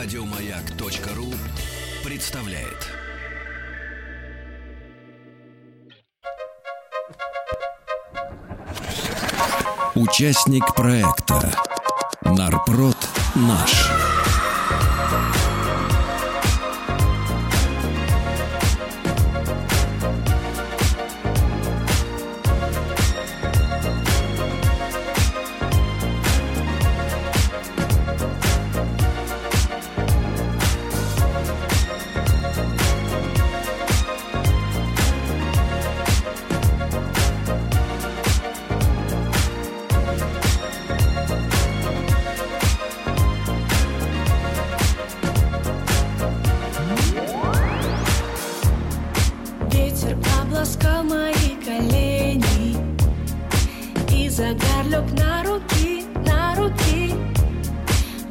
Радиомаяк.ру представляет. Участник проекта Нарпрод наш. Загар лег на руки, на руки.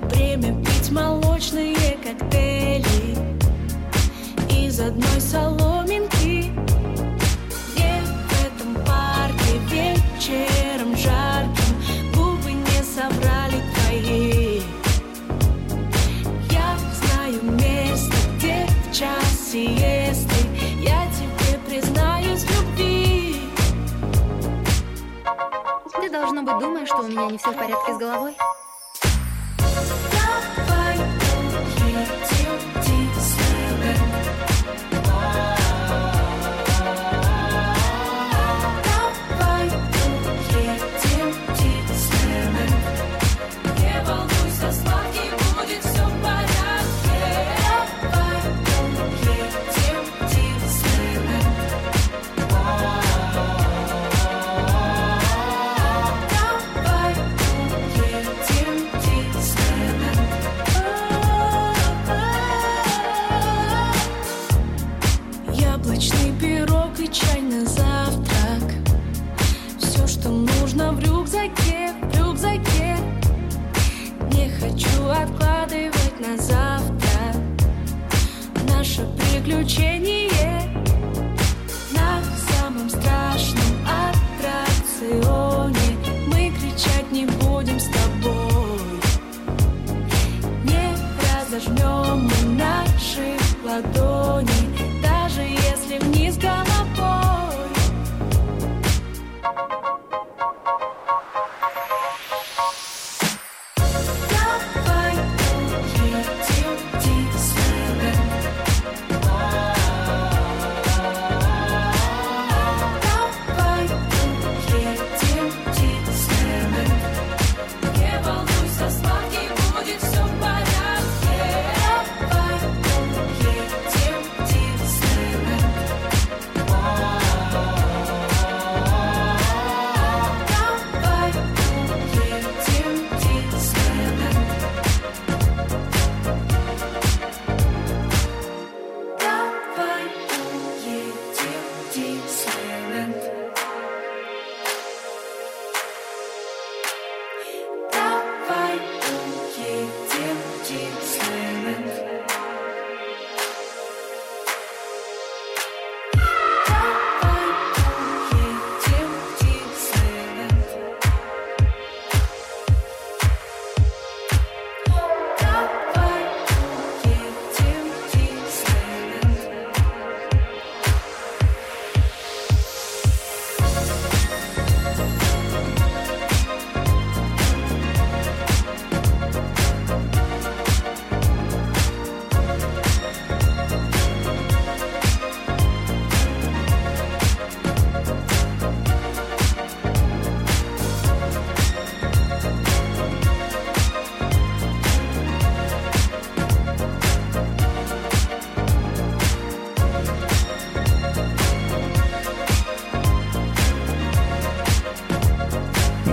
Время пить молочные коктейли Из одной соломинки. Где в этом парке вечером жарким Губы не соврали твои. Я знаю место, где в час должно быть, думаешь, что у меня не все в порядке с головой? Наше